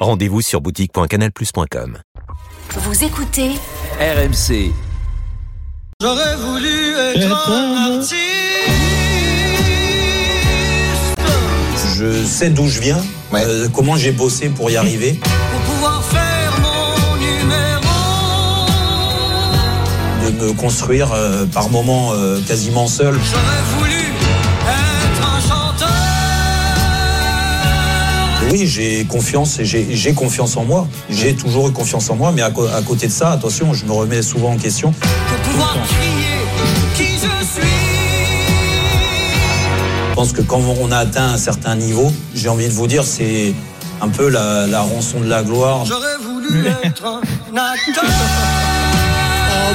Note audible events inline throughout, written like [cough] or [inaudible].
Rendez-vous sur boutique.canalplus.com. Vous écoutez RMC. J'aurais voulu être un artiste. Je sais d'où je viens, euh, comment j'ai bossé pour y arriver. Pour pouvoir faire mon numéro. de me construire euh, par moments euh, quasiment seul. J'aurais voulu Oui, j'ai confiance et j'ai confiance en moi. J'ai toujours eu confiance en moi, mais à, côté de ça, attention, je me remets souvent en question. Pour pouvoir crier qui je suis. Je pense que quand on a atteint un certain niveau, j'ai envie de vous dire, c'est un peu la, la rançon de la gloire. J'aurais voulu être un acteur. En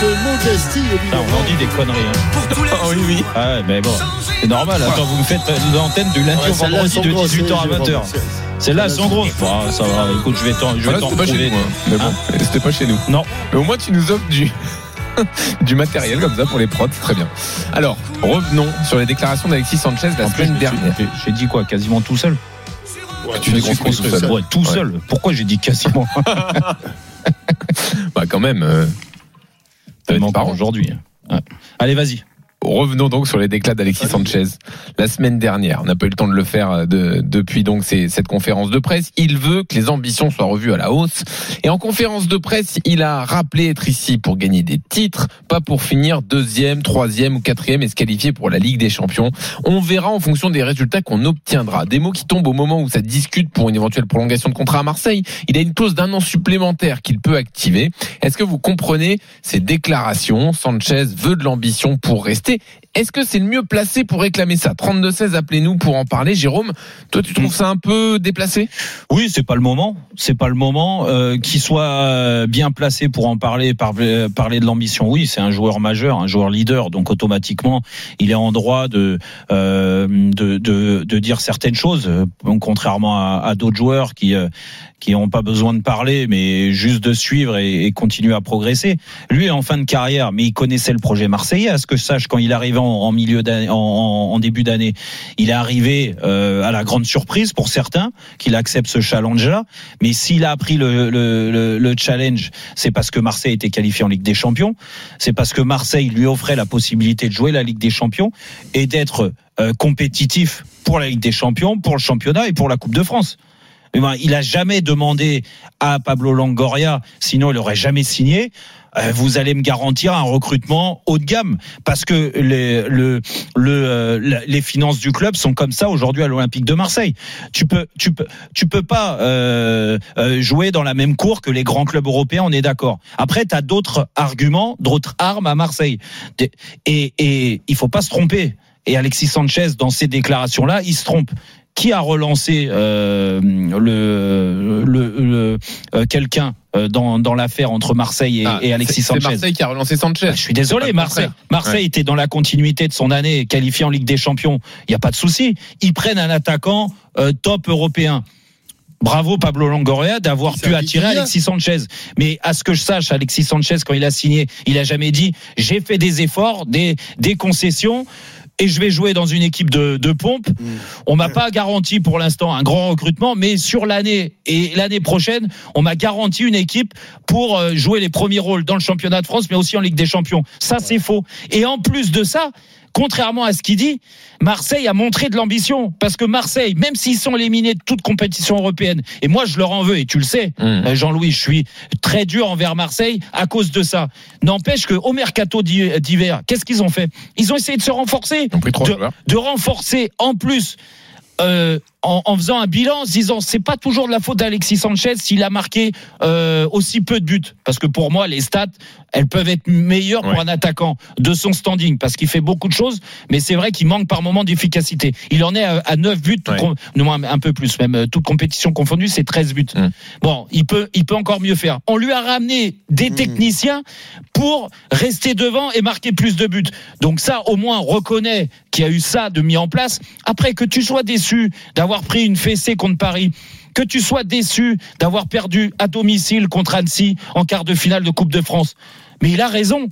toute modestie, Putain, on en dit des conneries. Hein. Pour tous les [laughs] Ah oui, oui. Ah mais bon, c'est normal. Attends, vous me faites l'antenne du lundi au vendredi de 18h à 20h. Celles-là, elles sont grosses. Ah, ça va, écoute, je vais t'en je vais t'en c'était pas chez trouver. nous. hein. Mais bon, Hein c'était pas chez nous. Non. Mais au moins, tu nous offres du. [laughs] du matériel comme ça pour les prods, c'est très bien. Alors, revenons sur les déclarations d'Alexis Sanchez la En plus, semaine dernière. j'ai- dit quoi Quasiment tout seul tu me suis construit tout seul. Ouais, tout Ouais. seul. Pourquoi j'ai dit quasiment [laughs] Bah, quand même. euh, parents. aujourd'hui. Ouais. Allez, vas-y. Revenons donc sur les déclats d'Alexis Sanchez la semaine dernière. On n'a pas eu le temps de le faire euh, de- depuis donc ces- cette conférence de presse. Il veut que les ambitions soient revues à la hausse. Et en conférence de presse, il a rappelé être ici pour gagner des titres, pas pour finir deuxième, troisième ou quatrième et se qualifier pour la Ligue des Champions. On verra en fonction des résultats qu'on obtiendra. Des mots qui tombent au moment où ça discute pour une éventuelle prolongation de contrat à Marseille. Il a une clause d'un an supplémentaire qu'il peut activer. Est-ce que vous comprenez ces déclarations? Sanchez veut de l'ambition pour rester. Est-ce que c'est le mieux placé pour réclamer ça? 32-16, appelez-nous pour en parler. Jérôme, toi tu trouves ça un peu déplacé? Oui, c'est pas le moment. C'est pas le moment euh, qu'il soit euh, bien placé pour en parler, par- euh, parler de l'ambition. Oui, c'est un joueur majeur, un joueur leader, donc automatiquement, il est en droit de de, dire certaines choses, contrairement à, d'autres joueurs qui qui n'ont pas besoin de parler, mais juste de suivre et, et continuer à progresser. Lui est en fin de carrière, mais il connaissait le projet marseillais. À ce que je sache, il arrivait en, en début d'année, il est arrivé euh, à la grande surprise pour certains qu'il accepte ce challenge-là. Mais s'il a appris le challenge, c'est parce que Marseille était qualifié en Ligue des Champions. C'est parce que Marseille lui offrait la possibilité de jouer la Ligue des Champions et d'être euh, compétitif pour la Ligue des Champions, pour le championnat et pour la Coupe de France. Il a jamais demandé à Pablo Longoria, sinon il aurait jamais signé. euh, Vous allez me garantir un recrutement haut de gamme parce que euh, les finances du club sont comme ça aujourd'hui à l'Olympique de Marseille. Tu peux, peux, pas euh, jouer dans la même cour que les grands clubs européens. On est d'accord. Après, tu as d'autres arguments, d'autres armes à Marseille. Et, et il faut pas se tromper. Et Alexis Sanchez, dans ces déclarations-là, il se trompe qui a relancé euh, le, le, le- euh, quelqu'un euh, dans, dans l'affaire entre Marseille et, Ah, et Alexis c'est- C'est Sanchez? Marseille qui a relancé Sanchez. Ah, je suis désolé, Marseille. Marseille était dans la continuité de son année, qualifié en Ligue des Champions. Il n'y a pas de souci. Ils prennent un attaquant euh, top européen. Bravo Pablo Longoria d'avoir pu attirer bien. Alexis Sanchez. Mais à ce que je sache, Alexis Sanchez, quand il a signé, il a jamais dit j'ai fait des efforts, des, des concessions et je vais jouer dans une équipe de, de pompe. On m'a pas garanti pour l'instant un grand recrutement, mais sur l'année et l'année prochaine, on m'a garanti une équipe pour euh, jouer les premiers rôles dans le championnat de France, mais aussi en Ligue des Champions. Ça, c'est faux. Et en plus de ça, contrairement à ce qu'il dit, Marseille a montré de l'ambition. Parce que Marseille, même s'ils sont éliminés de toute compétition européenne, et moi je leur en veux, et tu le sais, Mmh. euh, Jean-Louis, je suis très dur envers Marseille à cause de ça. N'empêche que au mercato d'hi- d'hiver, qu'est-ce qu'ils ont fait? Ils ont essayé de se renforcer Ils ont pris trois de renforcer en plus euh, en, en faisant un bilan, en se disant c'est pas toujours de la faute d'Alexis Sanchez s'il a marqué euh, aussi peu de buts, parce que pour moi les stats elles peuvent être meilleures pour un attaquant de son standing, parce qu'il fait beaucoup de choses, mais c'est vrai qu'il manque par moment d'efficacité. Il en est à, à 9 buts, tout Ouais. com- non, moins un peu plus, même euh, toute compétition confondue, c'est 13 buts. Mm. Bon, il peut, il peut encore mieux faire. On lui a ramené des techniciens pour rester devant et marquer plus de buts. Donc ça, au moins, on reconnaît qu'il y a eu ça de mis en place. Après, que tu sois déçu d'avoir pris une fessée contre Paris, que tu sois déçu d'avoir perdu à domicile contre Annecy en quart de finale de Coupe de France. Mais il a raison.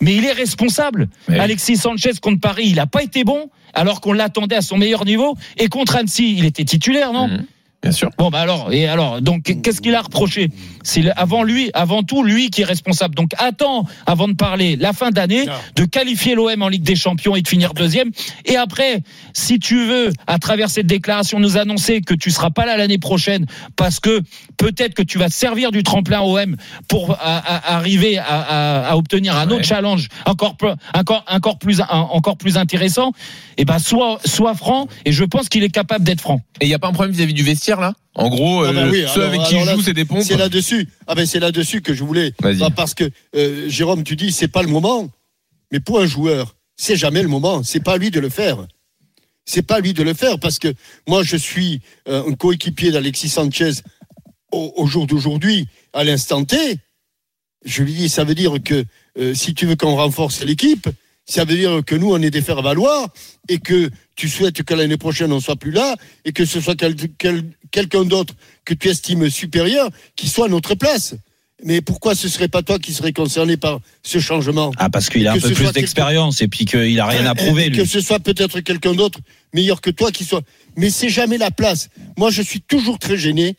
Mais il est responsable. Oui. Alexis Sanchez contre Paris, il n'a pas été bon, alors qu'on l'attendait à son meilleur niveau. Et contre Annecy, il était titulaire, non? Mhm. Bien sûr. Bon bah alors et alors donc qu'est-ce qu'il a reproché? C'est avant lui, avant tout lui qui est responsable. Donc attends avant de parler la fin d'année de qualifier l'OM en Ligue des Champions et de finir deuxième. Et après, si tu veux à travers cette déclaration nous annoncer que tu seras pas là l'année prochaine parce que peut-être que tu vas te servir du tremplin OM pour à- à- arriver à, à- à obtenir un autre challenge encore plus- encore encore plus un- encore plus intéressant. Et ben sois sois franc et je pense qu'il est capable d'être franc. Et il n'y a pas un problème vis-à-vis du vestiaire? Là En gros, Ah bah euh, oui, ceux alors- avec qui il joue, c'est des pompes. C'est là-dessus. Ah ben c'est là-dessus que je voulais. Bah, parce que euh, Jérôme, tu dis c'est pas le moment. Mais pour un joueur, c'est jamais le moment. C'est pas à lui de le faire. C'est pas à lui de le faire parce que moi je suis euh, un coéquipier d'Alexis Sanchez au, au jour d'aujourd'hui, à l'instant T. Je lui dis ça veut dire que euh, si tu veux qu'on renforce l'équipe, ça veut dire que nous on est des faire valoir et que tu souhaites que l'année prochaine on soit plus là et que ce soit quel- quel- quelqu'un d'autre que tu estimes supérieur qui soit à notre place. Mais pourquoi ce serait pas toi qui serais concerné par ce changement Ah parce qu'il a un peu plus d'expérience et puis qu'il a rien à prouver lui. Que ce soit peut-être quelqu'un d'autre meilleur que toi qui soit. Mais c'est jamais la place. Moi, je suis toujours très gêné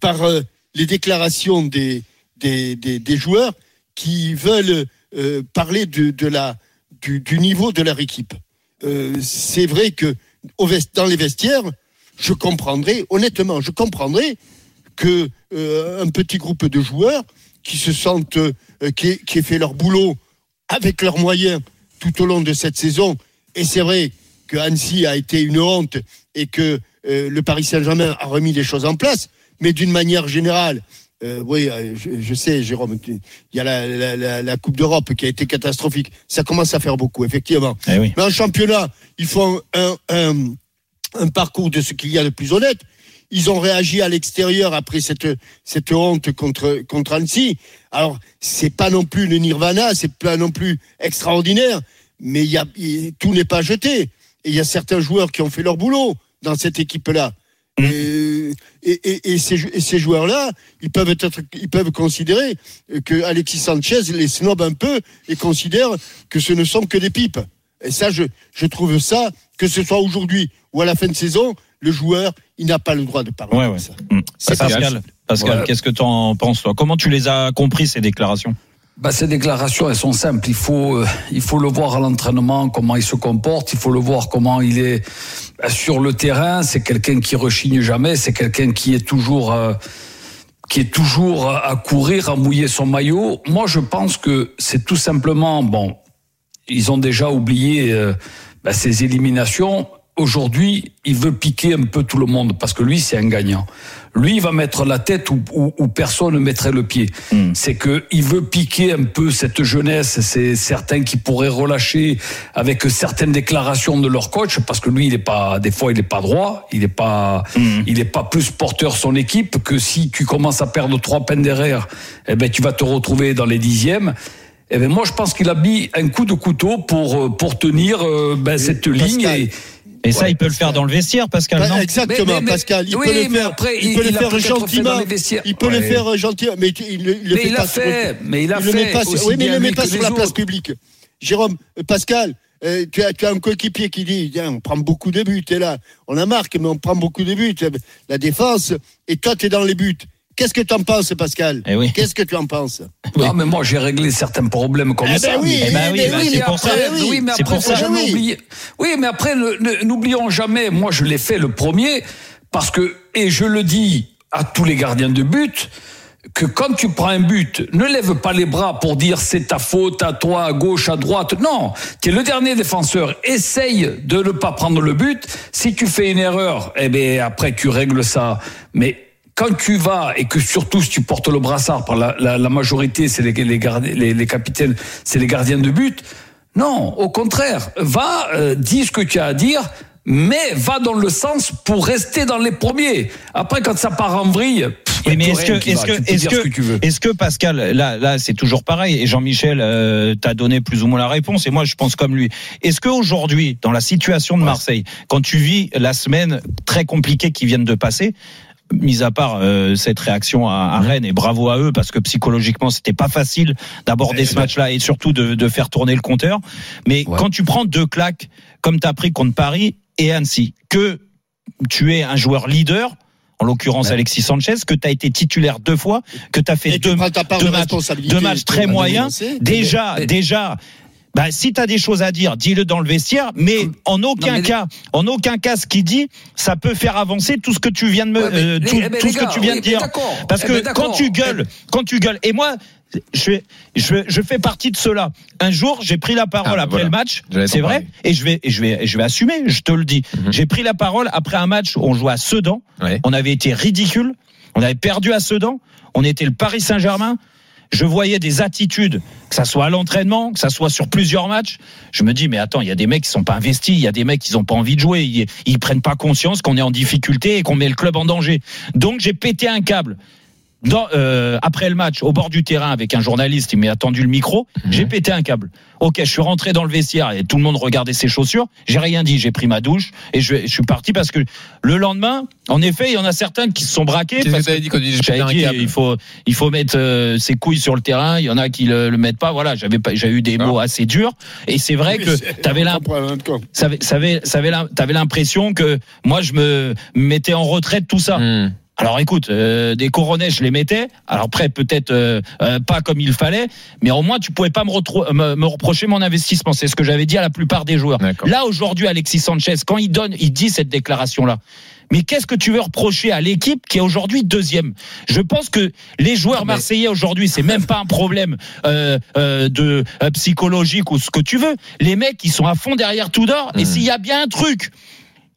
par euh, les déclarations des, des, des, des joueurs qui veulent euh, parler de, de la, du, du niveau de leur équipe. Euh, c'est vrai que dans les vestiaires, je comprendrais, honnêtement, je comprendrais que euh, un petit groupe de joueurs qui se sentent, euh, qui, qui aient fait leur boulot avec leurs moyens tout au long de cette saison. Et c'est vrai que Annecy a été une honte et que euh, le Paris Saint-Germain a remis les choses en place. Mais d'une manière générale, euh, oui, euh, je, je sais, Jérôme, il y a la, la- la- la Coupe d'Europe qui a été catastrophique. Ça commence à faire beaucoup, effectivement. Eh oui. Mais en championnat, il faut un, un, un parcours de ce qu'il y a de plus honnête. Ils ont réagi à l'extérieur après cette, cette honte contre, contre Annecy. Alors, c'est pas non plus le nirvana, c'est pas non plus extraordinaire, mais y a, tout n'est pas jeté. Et il y a certains joueurs qui ont fait leur boulot dans cette équipe-là. Et, et, et- et ces, et ces joueurs-là, ils peuvent être, ils peuvent considérer que Alexis Sanchez les snob un peu et considère que ce ne sont que des pipes. Et ça, je, je trouve ça, que ce soit aujourd'hui ou à la fin de saison, le joueur, il n'a pas le droit de parler Ouais, comme ouais. ça. Mm. C'est Pascal, pas- Pascal, Voilà. qu'est-ce que tu en penses toi? Comment tu les as compris ces déclarations? Bah, ces déclarations, elles sont simples. Il faut, euh, il faut le voir à l'entraînement, comment il se comporte. Il faut le voir comment il est euh, sur le terrain. C'est quelqu'un qui rechigne jamais. C'est quelqu'un qui est toujours, euh, qui est toujours à courir, à mouiller son maillot. Moi, je pense que c'est tout simplement, bon, ils ont déjà oublié euh, bah, ces éliminations. Aujourd'hui, il veut piquer un peu tout le monde parce que lui, c'est un gagnant. Lui, il va mettre la tête où, où- où personne ne mettrait le pied. C'est que il veut piquer un peu cette jeunesse. C'est certains qui pourraient relâcher avec certaines déclarations de leur coach parce que lui, il est pas, des fois, il est pas droit. Il est pas, il est pas plus porteur son équipe que si tu commences à perdre trois peines derrière, eh ben, tu vas te retrouver dans les dixièmes. Eh ben moi, je pense qu'il a mis un coup de couteau pour euh, pour tenir euh, ben, cette ligne. Et, Et ça, Ouais, il peut le faire dans le vestiaire, Pascal, Bah, non exactement, Mais- mais- mais- Pascal. Il oui, peut le faire. après, il, il- peut le il faire gentiment. Il peut le faire gentiment, mais il, le- il le Mais fait il pas l'a sur- mais il a le met fait pas sur- oui, mais il le met pas sur la place publique. Jérôme, euh, Pascal, euh, tu, as, tu as un coéquipier qui dit Tiens, on prend beaucoup de buts, t'es là. On a marqué, mais on prend beaucoup de buts. La défense, et toi, tu es dans les buts. Qu'est-ce que tu en penses, Pascal Eh oui. Qu'est-ce que tu en penses Non, mais moi, j'ai réglé certains problèmes comme Eh ben ça. oui, mais- Eh ben oui, bah, oui, c'est pour ça. après, oui. oui, mais après, pour ça. Oui. mais après, n'oublions jamais, moi, je l'ai fait le premier, parce que, et je le dis à tous les gardiens de but, que quand tu prends un but, ne lève pas les bras pour dire c'est ta faute à toi, à gauche, à droite. Non, tu es le dernier défenseur. Essaye de ne pas prendre le but. Si tu fais une erreur, eh bien après tu règles ça. Mais quand tu vas et que surtout si tu portes le brassard par la, la, la majorité, c'est les, les, les, les capitaines, c'est les gardiens de but. Non, au contraire, va euh, dis ce que tu as à dire, mais va dans le sens pour rester dans les premiers. Après, quand ça part en vrille, pff, mais est-ce que, qui est-ce va. que, que, ce que est-ce que Pascal, là, là, c'est toujours pareil. Et Jean-Michel euh, t'a donné plus ou moins la réponse. Et moi, je pense comme lui. Est-ce que aujourd'hui, dans la situation de Marseille, quand tu vis la semaine très compliquée qui vient de passer, mis à part euh, cette réaction à, à Rennes et bravo à eux parce que psychologiquement c'était pas facile d'aborder ce match-là et surtout de, de faire tourner le compteur. Mais Ouais. quand tu prends deux claques comme t'as pris contre Paris et Annecy, que tu es un joueur leader. En l'occurrence, Alexis Sanchez, que tu as été titulaire deux fois, que tu as fait Et deux, de matchs, deux matchs très moyens. Déjà, déjà, bah, si tu as des choses à dire, dis-le dans le vestiaire, mais en aucun mais- cas, en aucun cas, ce qu'il dit, ça peut faire avancer tout ce que tu viens de me, Ouais, mais euh, tout, eh ben, tout ce que gars, tu viens oui, de dire. Parce Eh que ben, quand tu gueules, quand tu gueules, et moi, je, je, je fais partie de cela. Un jour, j'ai pris la parole Ah, après voilà. le match, c'est vrai, et je vais, et je vais, et je vais assumer, je te le dis. Mhm. J'ai pris la parole après un match où on jouait à Sedan, Ouais. on avait été ridicule, on avait perdu à Sedan, on était le Paris Saint-Germain. Je voyais des attitudes, que ça soit à l'entraînement, que ça soit sur plusieurs matchs. Je me dis, mais attends, il y a des mecs qui sont pas investis, il y a des mecs qui ont pas envie de jouer, ils, ils prennent pas conscience qu'on est en difficulté et qu'on met le club en danger. Donc j'ai pété un câble. Dans, euh, après le match, au bord du terrain, avec un journaliste, il m'a attendu le micro. J'ai pété un câble. Ok, je suis rentré dans le vestiaire et tout le monde regardait ses chaussures. J'ai rien dit. J'ai pris ma douche et je, je suis parti parce que le lendemain, en effet, il y en a certains qui se sont braqués. Qu'est-ce que parce t'avais dit quand un dit, câble il faut, il faut mettre euh, ses couilles sur le terrain. Il y en a qui le, le mettent pas. Voilà, j'avais pas, j'ai eu des Ah. mots assez durs. Et c'est vrai Oui, que t'avais l'impression que moi je me mettais en retrait de tout ça. Hmm. Alors écoute, euh, des coronets, je les mettais. Alors après, peut-être euh, euh, pas comme il fallait, mais au moins tu pouvais pas me, retro- me, me reprocher mon investissement. C'est ce que j'avais dit à la plupart des joueurs. Là aujourd'hui, Alexis Sanchez, quand il donne, il dit cette déclaration-là. Mais qu'est-ce que tu veux reprocher à l'équipe qui est aujourd'hui deuxième? Je pense que les joueurs marseillais aujourd'hui, c'est même pas un problème euh, euh, de euh, psychologique ou ce que tu veux. Les mecs, ils sont à fond derrière tout d'or. Et Mhm. s'il y a bien un truc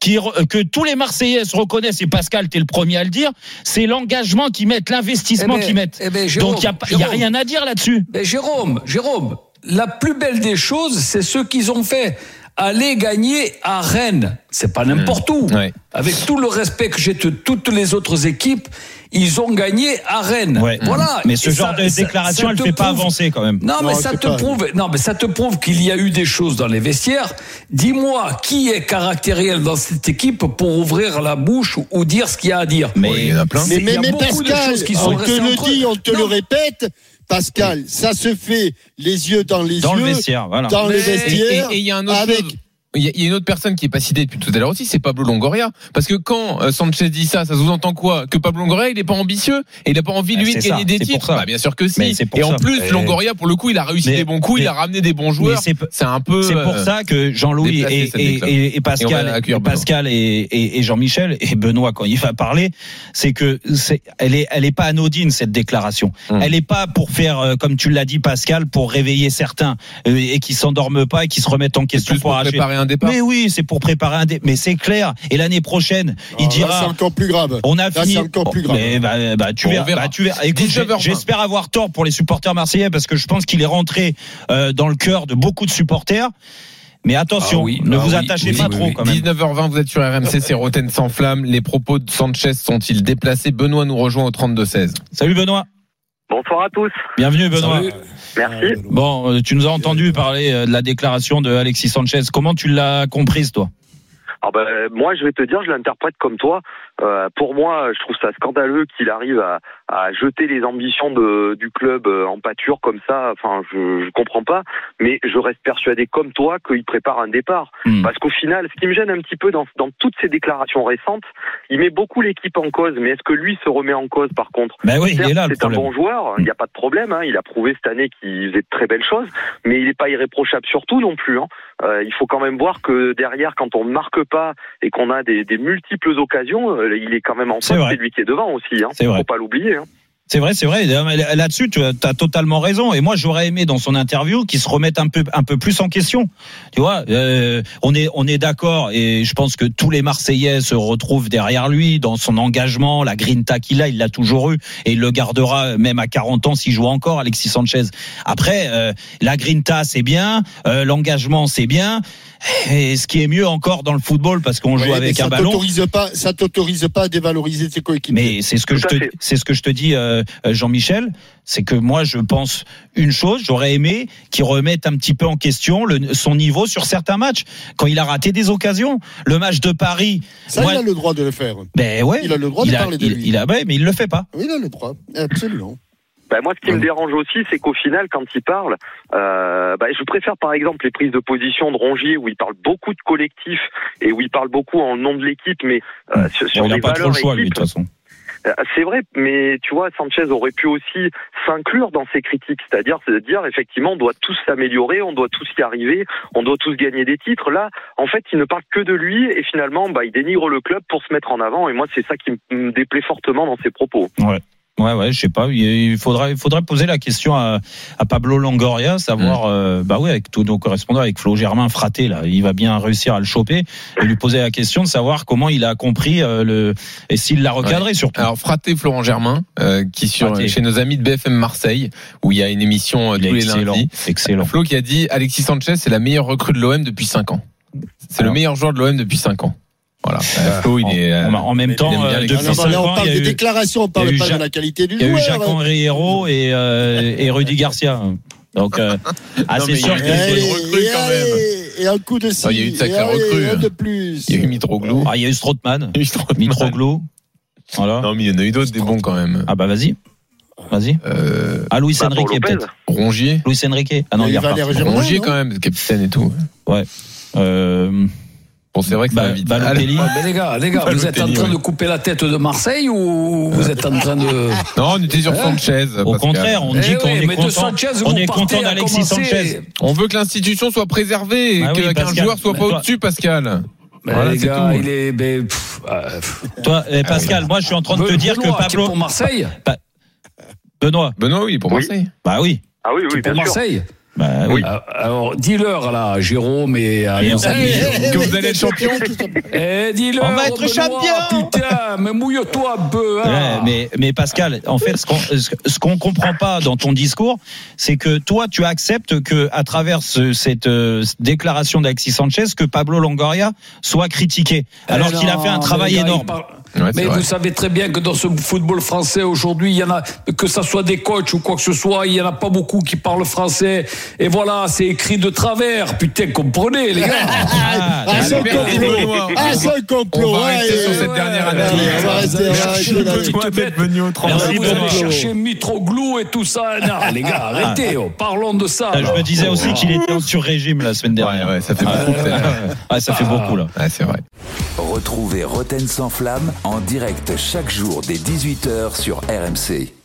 qui, re- que tous les Marseillais se reconnaissent, et Pascal, t'es le premier à le dire, c'est l'engagement qu'ils mettent, l'investissement Eh ben, qu'ils mettent. eh ben, Jérôme, Donc il n'y a, rien à dire là-dessus. Mais Jérôme, Jérôme, la plus belle des choses, c'est ce qu'ils ont fait. Aller gagner à Rennes, c'est pas n'importe où. Ouais. Avec tout le respect que j'ai de toutes les autres équipes, ils ont gagné à Rennes. Ouais. Voilà. Mais ce Et genre ça- de déclaration, ça elle te fait pas avancer quand même. Non, mais ça te pas- prouve, non, mais ça te prouve qu'il y a eu des choses dans les vestiaires. Dis-moi qui est caractériel dans cette équipe pour ouvrir la bouche ou, dire ce qu'il y a à dire? Mais il y en a plein. Mais, mais, mais beaucoup de Pascal, choses qui sont on te le dit, on te Non, le répète. Pascal, ça se fait les yeux dans les Dans yeux, le vestiaire, voilà. dans Mais- le Et- vestiaire, Et et il y a un autre avec chose. Il y, a, il y a une autre personne qui est pas citée depuis tout à l'heure aussi, c'est Pablo Longoria. Parce que quand euh, Sanchez dit ça, ça sous-entend quoi? Que Pablo Longoria, il est pas ambitieux et il a pas envie Ah, lui de gagner des titres. Bah, bien sûr que si. c'est pour Et en ça. plus, Et- Longoria, pour le coup, il a réussi Mais- des bons coups, il a ramené des bons joueurs. c'est- un peu. C'est pour euh, ça que Jean-Louis et, et, et- Pascal. Pascal et, Jean-Michel et Benoît quand il va parler, c'est que c'est, elle est, elle est pas anodine cette déclaration. Hum. Elle est pas pour faire, euh, comme tu l'as dit Pascal, pour réveiller certains et qui s'endorment pas et qui se remettent en question pour arracher. Préparer un départ. Mais oui, c'est pour préparer un dé. Mais c'est clair. Et l'année prochaine, il Ah, dira. c'est encore plus grave. On a Là, fini. c'est encore plus grave. Mais bah, bah, tu verras. verra. bah, tu verras. Écoute, j'ai- 19h20. j'espère avoir tort pour les supporters marseillais parce que je pense qu'il est rentré euh, dans le cœur de beaucoup de supporters. Mais attention, Ah oui, ne ah vous oui, attachez oui, pas oui, trop oui. quand même. 19h20, vous êtes sur RMC, c'est Roten sans flamme. Les propos de Sanchez sont-ils déplacés? Benoît nous rejoint au 32-16. Salut Benoît. Bonsoir à tous. Bienvenue Benoît. Salut. Merci. Bon, euh, tu nous as entendu parler euh, de la déclaration de Alexis Sanchez. Comment tu l'as comprise toi? Alors ben, moi, je vais te dire, je l'interprète comme toi. Euh, pour moi, je trouve ça scandaleux qu'il arrive à, à jeter les ambitions de, du club euh, en pâture comme ça. Enfin, je, je comprends pas. Mais je reste persuadé comme toi qu'il prépare un départ. Hmm. Parce qu'au final, ce qui me gêne un petit peu dans, dans toutes ces déclarations récentes, il met beaucoup l'équipe en cause. Mais est-ce que lui se remet en cause par contre? Ben oui, il c'est un problème. bon joueur, il n'y a pas de problème. hein. Il a prouvé cette année qu'il faisait de très belles choses, mais il n'est pas irréprochable surtout non plus. hein. Euh, il faut quand même voir que derrière, quand on ne marque pas et qu'on a des, des multiples occasions, euh, il est quand même en face, c'est lui qui est devant aussi. Hein. C'est vrai. Faut pas l'oublier. C'est vrai, c'est vrai. Là-dessus, tu as totalement raison. Et moi, j'aurais aimé dans son interview qu'il se remette un peu, un peu plus en question. Tu vois, euh, on est, on est d'accord. Et je pense que tous les Marseillais se retrouvent derrière lui dans son engagement, la grinta qu'il a, il l'a toujours eu et il le gardera même à 40 ans s'il joue encore, Alexis Sanchez. Après, euh, la grinta, c'est bien, euh, l'engagement, c'est bien. Et ce qui est mieux encore dans le football, parce qu'on joue Ouais, avec un ça ballon. t'autorise pas, ça t'autorise pas à dévaloriser tes coéquipiers. Mais c'est ce que Tout je te, fait. c'est ce que je te dis, euh, Jean-Michel, c'est que moi je pense une chose, j'aurais aimé qu'il remette un petit peu en question le, son niveau sur certains matchs quand il a raté des occasions. Le match de Paris, ça, moi- il a le droit de le faire. ben ouais, Il a le droit de il a, parler de il- lui. il a- ouais, mais il le fait pas. Oui, il a le droit. Absolument. Bah, moi, ce qui me dérange aussi, c'est qu'au final, quand il parle, euh, bah, je préfère par exemple les prises de position de Rongier où il parle beaucoup de collectif et où il parle beaucoup en nom de l'équipe, mais euh, sur, sur a des pas trop valeurs le choix lui de toute façon. euh, C'est vrai, mais tu vois, Sanchez aurait pu aussi s'inclure dans ces critiques, c'est-à-dire se dire effectivement, on doit tous s'améliorer, on doit tous y arriver, on doit tous gagner des titres. Là, en fait, il ne parle que de lui et finalement, bah, il dénigre le club pour se mettre en avant. Et moi, c'est ça qui me- me déplaît fortement dans ses propos. Ouais, ouais, je sais pas. Il faudrait, il faudrait poser la question à, à Pablo Longoria, savoir, Mm. euh, bah ouais, avec tous nos correspondants, avec Flo Germain fraté là, il va bien réussir à le choper et lui poser la question de savoir comment il a compris euh, le et s'il l'a recadré surtout. Alors fraté Florent Germain, euh, qui sur Fraté. chez nos amis de BFM Marseille, où il y a une émission euh, tous les excellent, lundis. excellent. Flo qui a dit Alexis Sanchez c'est la meilleure recrue de l'OM depuis 5 ans. C'est le meilleur joueur de l'OM depuis 5 ans. Voilà. Euh, Flo il en, est. euh, en- en même temps, euh, depuis. Ah, non, là, 5 on parle y a des eu, déclarations, on y a parle pas Jacques- de la qualité du il y a eu joueur. Jacques-Henri Hérault et, euh, et Rudy Garcia. Donc, euh, ah, Non, c'est mais sûr il y a eu recrues et, quand allez, et un coup de ci, Ah, il y a eu une sacrée recrue, un hein. de plus. Il y a eu Mitroglou. ah, il y a eu Strootman, y a. Mitroglou. Voilà. Non mais il y en a eu d'autres des bons quand même. Ah bah vas-y, vas-y. Euh, Ah Luis Bah, Enrique peut-être. Rongier. Luis Enrique. Ah non, Il aller Germain, Rongier non quand même, capitaine et tout. Euh, Bon c'est vrai que ça Ba- va vite. Balotelli. Allez. Mais les gars, les gars, vous êtes en train de couper la tête de Marseille ou vous êtes en train de. [laughs] Non on était sur Hein Sanchez. Au Pascal. contraire, on Eh dit qu'on ouais, est content. On est content d'Alexis Sanchez. On veut que l'institution soit préservée et Ah oui, que- qu'un joueur soit pas au-dessus, Pascal. Voilà, les gars, tout. il est. ben, pff, euh, pff. Toi, eh, Pascal, moi je suis en train de te dire que Benoît, qui est Pablo, pour Marseille Benoît, Benoît oui pour Oui. Marseille. bah oui, Ah oui, oui, pour bien sûr. Marseille bah oui. Euh, Alors, dis-leur là, Jérôme et à amis. Que vous allez être champion. Eh, dis-leur. On va être Benoît, champion. Putain, mais mouille-toi un peu. hein. Ouais, mais, mais Pascal, en fait, ce qu'on ce qu'on comprend pas dans ton discours, c'est que toi, tu acceptes que, à travers ce- cette euh, déclaration d'Alexis Sanchez, que Pablo Longoria soit critiqué, alors Eh qu'il a fait un travail énorme. il parle- Ouais, c'est mais vrai. vous savez très bien que dans ce football français aujourd'hui, il y en a que ça soit des coachs ou quoi que ce soit, il y en a pas beaucoup qui parlent français. Et voilà, c'est écrit de travers. Putain, comprenez les gars. Ah, Ah, c'est un Albert et complot. Benoît. Ah, c'est un complot. On va rester ouais, sur cette ouais, dernière. Merci, vous allez chercher Mitroglou et tout ça. Non, les gars, arrêtez. oh, parlons de ça. Ah, Je me disais aussi qu'il était en sur-régime la semaine dernière. Ouais, ouais, ça fait beaucoup. Ah, ça fait beaucoup là. C'est vrai. Retrouvez Roten sans flamme en direct chaque jour dès 18h sur RMC.